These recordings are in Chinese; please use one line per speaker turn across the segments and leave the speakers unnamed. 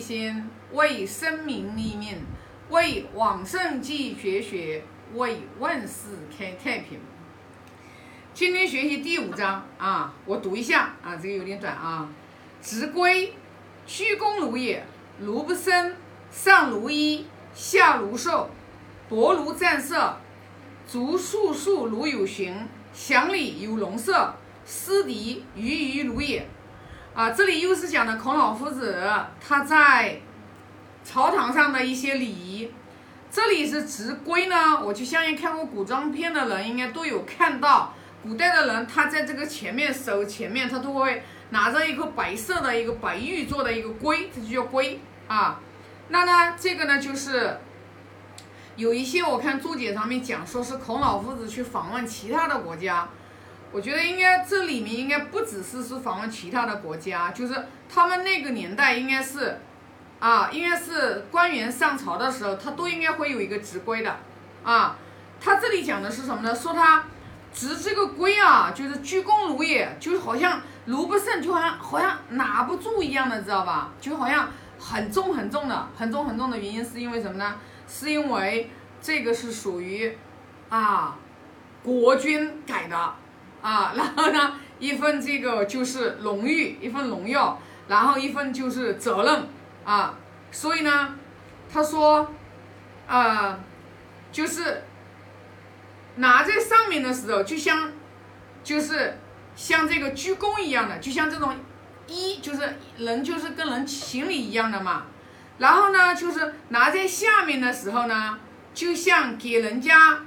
心，为生民立命，为往圣继绝学，为万世开太平。今天学习第五章啊，我读一下啊，这个有点短啊。直归，居公如也，如不生，上如衣，下如兽，薄如战色，足束束如有形，祥礼有龙色，思敌鱼鱼如也。啊，这里又是讲的孔老夫子他在朝堂上的一些礼仪。这里是直规呢，我就相信看过古装片的人应该都有看到，古代的人他在这个前面手前面他都会拿着一颗白色的一个白玉做的一个龟，这就叫龟啊。那呢，这个呢就是有一些我看注解上面讲说是孔老夫子去访问其他的国家。我觉得应该这里面应该不只是是访问其他的国家，就是他们那个年代应该是，啊，应该是官员上朝的时候，他都应该会有一个执规的，啊，他这里讲的是什么呢？说他执这个规啊，就是鞠躬如也，就好像如不胜，就好像好像拿不住一样的，知道吧？就好像很重很重的，很重很重的原因是因为什么呢？是因为这个是属于啊国君改的。啊，然后呢，一份这个就是荣誉，一份荣耀，然后一份就是责任啊。所以呢，他说，呃，就是拿在上面的时候，就像就是像这个鞠躬一样的，就像这种一就是人就是跟人行礼一样的嘛。然后呢，就是拿在下面的时候呢，就像给人家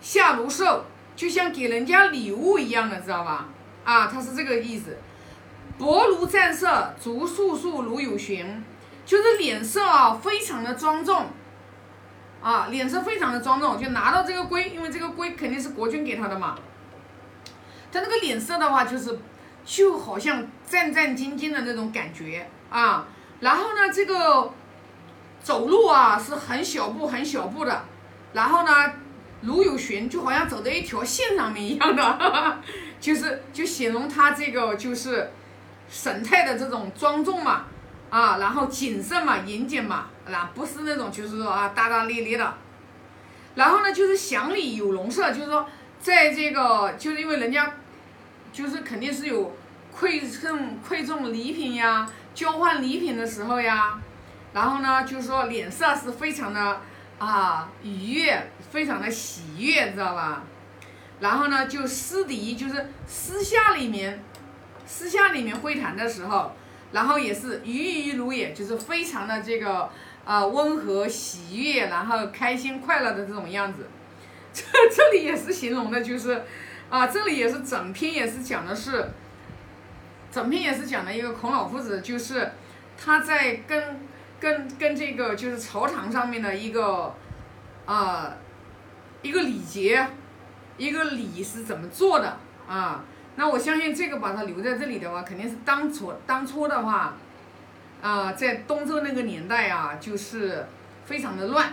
下如寿。就像给人家礼物一样的，知道吧？啊，他是这个意思。薄如战色，足素素如有形，就是脸色啊，非常的庄重。啊，脸色非常的庄重，就拿到这个龟，因为这个龟肯定是国君给他的嘛。他那个脸色的话，就是就好像战战兢兢的那种感觉啊。然后呢，这个走路啊是很小步很小步的，然后呢。如有寻，就好像走在一条线上面一样的，就是就形容他这个就是神态的这种庄重嘛，啊，然后谨慎嘛，严谨嘛，啊，不是那种就是说啊大大咧咧的。然后呢，就是祥礼有龙色，就是说在这个就是因为人家就是肯定是有馈赠馈赠礼品呀，交换礼品的时候呀，然后呢，就是说脸色是非常的。啊，愉悦，非常的喜悦，知道吧？然后呢，就私底，就是私下里面，私下里面会谈的时候，然后也是愉愉如也，就是非常的这个啊温和喜悦，然后开心快乐的这种样子。这这里也是形容的，就是啊，这里也是整篇也是讲的是，整篇也是讲的一个孔老夫子，就是他在跟。跟跟这个就是朝堂上面的一个，啊，一个礼节，一个礼是怎么做的啊？那我相信这个把它留在这里的话，肯定是当初当初的话，啊，在东周那个年代啊，就是非常的乱，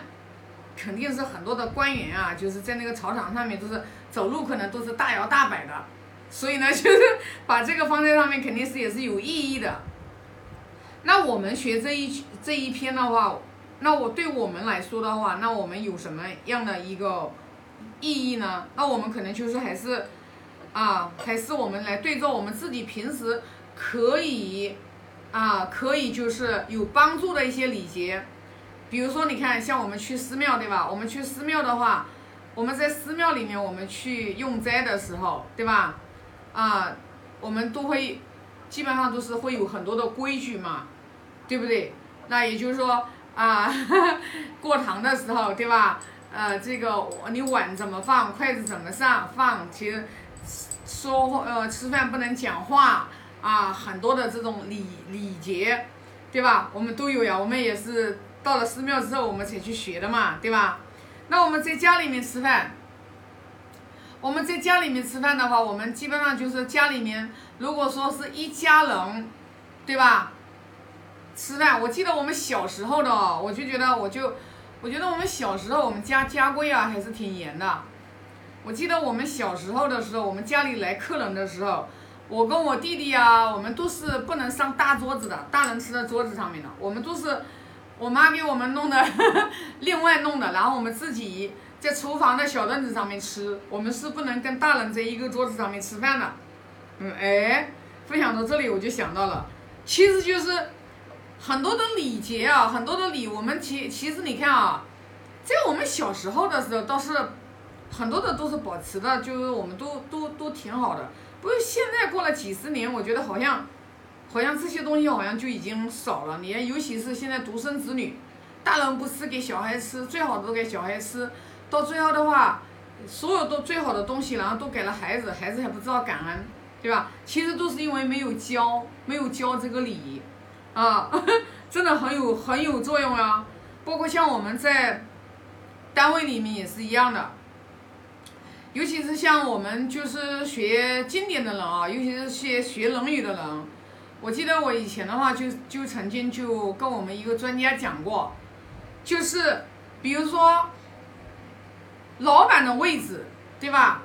肯定是很多的官员啊，就是在那个朝堂上面都是走路可能都是大摇大摆的，所以呢，就是把这个放在上面，肯定是也是有意义的。那我们学这一这一篇的话，那我对我们来说的话，那我们有什么样的一个意义呢？那我们可能就是还是啊，还是我们来对照我们自己平时可以啊，可以就是有帮助的一些礼节。比如说，你看，像我们去寺庙，对吧？我们去寺庙的话，我们在寺庙里面，我们去用斋的时候，对吧？啊，我们都会。基本上都是会有很多的规矩嘛，对不对？那也就是说啊，过堂的时候，对吧？呃，这个你碗怎么放，筷子怎么上放，其实说呃吃饭不能讲话啊，很多的这种礼礼节，对吧？我们都有呀，我们也是到了寺庙之后我们才去学的嘛，对吧？那我们在家里面吃饭。我们在家里面吃饭的话，我们基本上就是家里面，如果说是一家人，对吧？吃饭，我记得我们小时候的，我就觉得，我就，我觉得我们小时候我们家家规啊还是挺严的。我记得我们小时候的时候，我们家里来客人的时候，我跟我弟弟啊，我们都是不能上大桌子的，大人吃的桌子上面的，我们都是我妈给我们弄的，另外弄的，然后我们自己在厨房的小凳子上面吃，我们是不能跟大人在一个桌子上面吃饭的。嗯，哎，分享到这里我就想到了，其实就是很多的礼节啊，很多的礼，我们其其实你看啊，在我们小时候的时候倒是。很多的都是保持的，就是我们都都都挺好的。不是现在过了几十年，我觉得好像，好像这些东西好像就已经少了。你看，尤其是现在独生子女，大人不吃给小孩吃，最好都给小孩吃，到最后的话，所有都最好的东西，然后都给了孩子，孩子还不知道感恩，对吧？其实都是因为没有教，没有教这个礼，啊，真的很有很有作用啊。包括像我们在单位里面也是一样的。尤其是像我们就是学经典的人啊，尤其是学学《论语》的人，我记得我以前的话就就曾经就跟我们一个专家讲过，就是比如说老板的位置，对吧？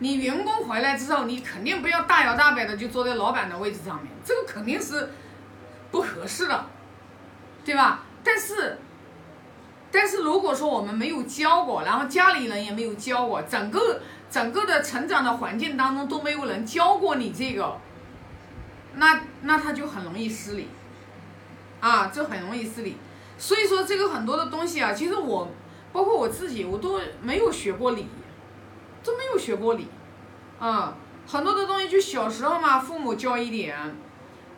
你员工回来之后，你肯定不要大摇大摆的就坐在老板的位置上面，这个肯定是不合适的，对吧？但是。但是如果说我们没有教过，然后家里人也没有教过，整个整个的成长的环境当中都没有人教过你这个，那那他就很容易失礼，啊，这很容易失礼。所以说这个很多的东西啊，其实我包括我自己，我都没有学过礼，都没有学过礼，啊，很多的东西就小时候嘛，父母教一点，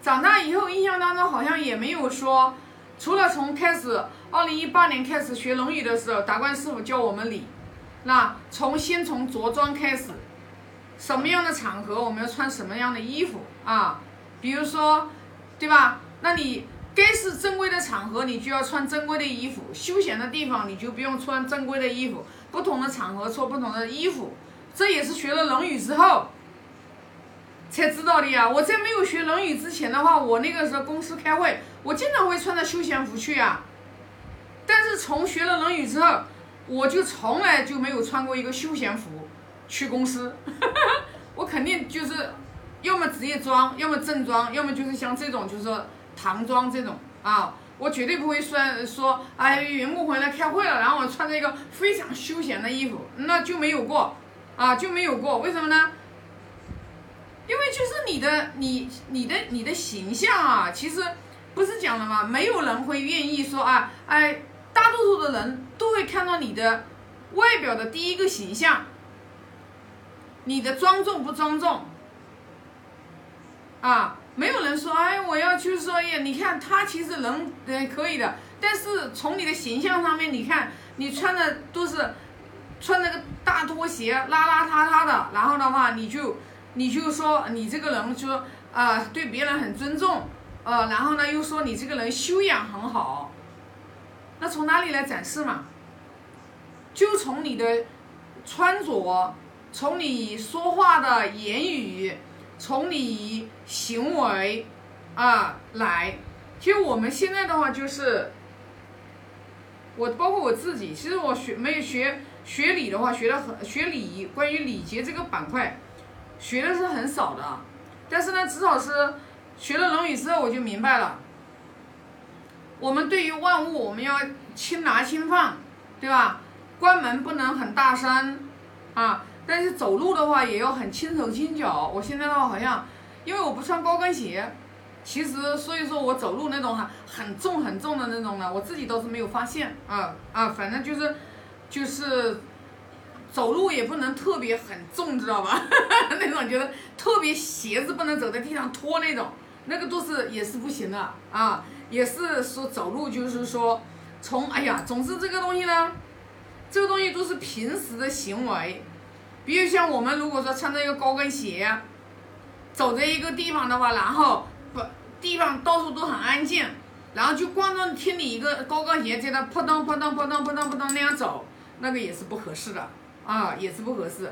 长大以后印象当中好像也没有说。除了从开始，二零一八年开始学《论语》的时候，达观师傅教我们礼。那从先从着装开始，什么样的场合我们要穿什么样的衣服啊？比如说，对吧？那你该是正规的场合，你就要穿正规的衣服；休闲的地方，你就不用穿正规的衣服。不同的场合穿不同的衣服，这也是学了《论语》之后才知道的呀。我在没有学《论语》之前的话，我那个时候公司开会。我经常会穿着休闲服去啊，但是从学了《论语》之后，我就从来就没有穿过一个休闲服去公司。我肯定就是要么职业装，要么正装，要么就是像这种就是唐装这种啊。我绝对不会说说哎，员工回来开会了，然后我穿着一个非常休闲的衣服，那就没有过啊，就没有过。为什么呢？因为就是你的你你的你的形象啊，其实。不是讲了吗？没有人会愿意说啊，哎，大多数的人都会看到你的外表的第一个形象，你的庄重不庄重？啊，没有人说，哎，我要去说，哎，你看他其实人呃可以的，但是从你的形象上面，你看你穿的都是穿那个大拖鞋，邋邋遢遢的，然后的话，你就你就说你这个人就啊，对别人很尊重。呃，然后呢，又说你这个人修养很好，那从哪里来展示嘛？就从你的穿着，从你说话的言语，从你行为啊来。其实我们现在的话就是，我包括我自己，其实我学没有学学礼的话，学的很学礼仪，关于礼节这个板块，学的是很少的，但是呢，至少是。学了《论语》之后，我就明白了，我们对于万物，我们要轻拿轻放，对吧？关门不能很大声，啊，但是走路的话也要很轻手轻脚。我现在的话好像，因为我不穿高跟鞋，其实所以说我走路那种很很重很重的那种呢，我自己倒是没有发现啊啊，反正就是就是走路也不能特别很重，知道吧？那种就是特别鞋子不能走在地上拖那种。那个都是也是不行的啊，也是说走路就是说，从哎呀，总之这个东西呢，这个东西都是平时的行为，比如像我们如果说穿着一个高跟鞋，走在一个地方的话，然后不地方到处都很安静，然后就光着听你一个高跟鞋在那扑通扑通扑通扑通扑通那样走，那个也是不合适的啊，也是不合适。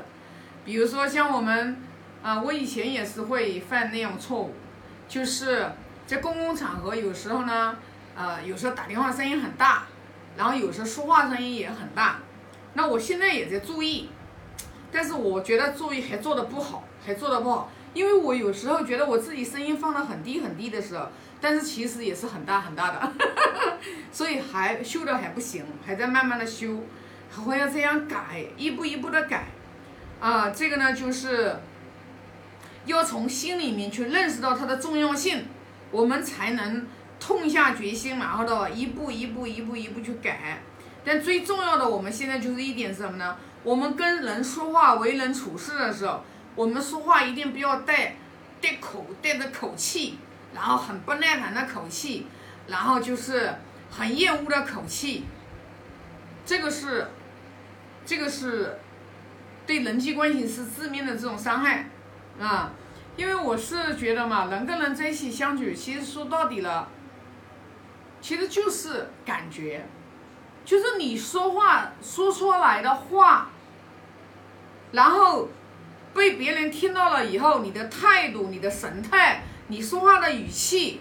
比如说像我们啊，我以前也是会犯那样错误。就是在公共场合，有时候呢，呃，有时候打电话声音很大，然后有时候说话声音也很大。那我现在也在注意，但是我觉得作业还做的不好，还做的不好。因为我有时候觉得我自己声音放得很低很低的时候，但是其实也是很大很大的，所以还修的还不行，还在慢慢的修，还要这样改，一步一步的改，啊，这个呢就是要从心里面去认识到它的重要性，我们才能痛下决心，然后的一步一步一步一步去改。但最重要的，我们现在就是一点是什么呢？我们跟人说话、为人处事的时候，我们说话一定不要带带口带着口气，然后很不耐烦的口气，然后就是很厌恶的口气。这个是，这个是对人际关系是致命的这种伤害啊！因为我是觉得嘛，人跟人在一起相处，其实说到底了，其实就是感觉。就是你说话说出来的话，然后被别人听到了以后，你的态度、你的神态、你说话的语气，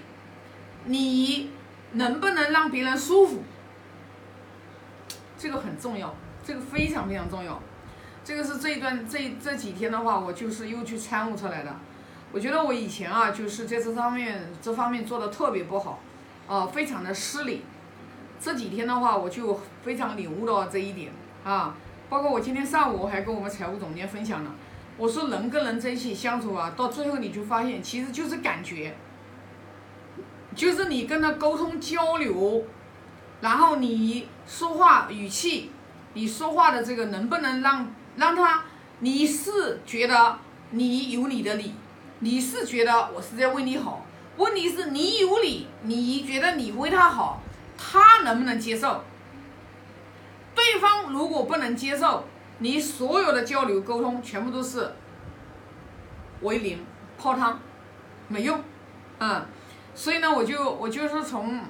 你能不能让别人舒服？这个很重要，这个非常非常重要。这个是这一段这这几天的话，我就是又去参悟出来的。我觉得我以前啊，就是在这方面这方面做的特别不好，啊，非常的失礼。这几天的话，我就非常领悟到这一点啊。包括我今天上午还跟我们财务总监分享了，我说人跟人在一起相处啊，到最后你就发现其实就是感觉，就是你跟他沟通交流，然后你说话语气，你说话的这个能不能让让他，你是觉得你有你的理，你是觉得我是在为你好，问题是你有理，你觉得你为他好。他能不能接受？对方如果不能接受，你所有的交流沟通全部都是为零泡汤，没用，嗯，所以呢，我就我就是从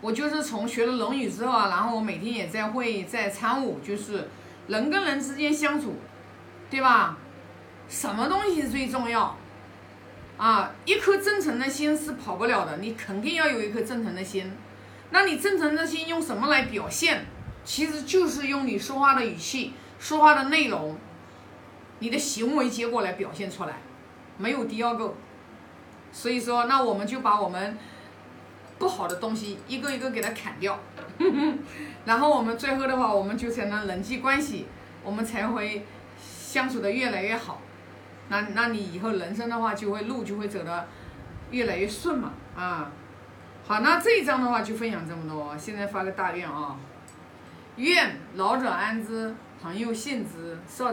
我就是从学了《论语》之后啊，然后我每天也在会在参悟，就是人跟人之间相处，对吧？什么东西最重要？啊，一颗真诚的心是跑不了的，你肯定要有一颗真诚的心。那你真诚的心用什么来表现？其实就是用你说话的语气、说话的内容、你的行为结果来表现出来，没有第二个。所以说，那我们就把我们不好的东西一个一个给它砍掉，然后我们最后的话，我们就才能人际关系，我们才会相处的越来越好。那那你以后人生的话，就会路就会走的越来越顺嘛，啊。好，那这一章的话就分享这么多。现在发个大愿啊，愿老者安之，朋友信之，少。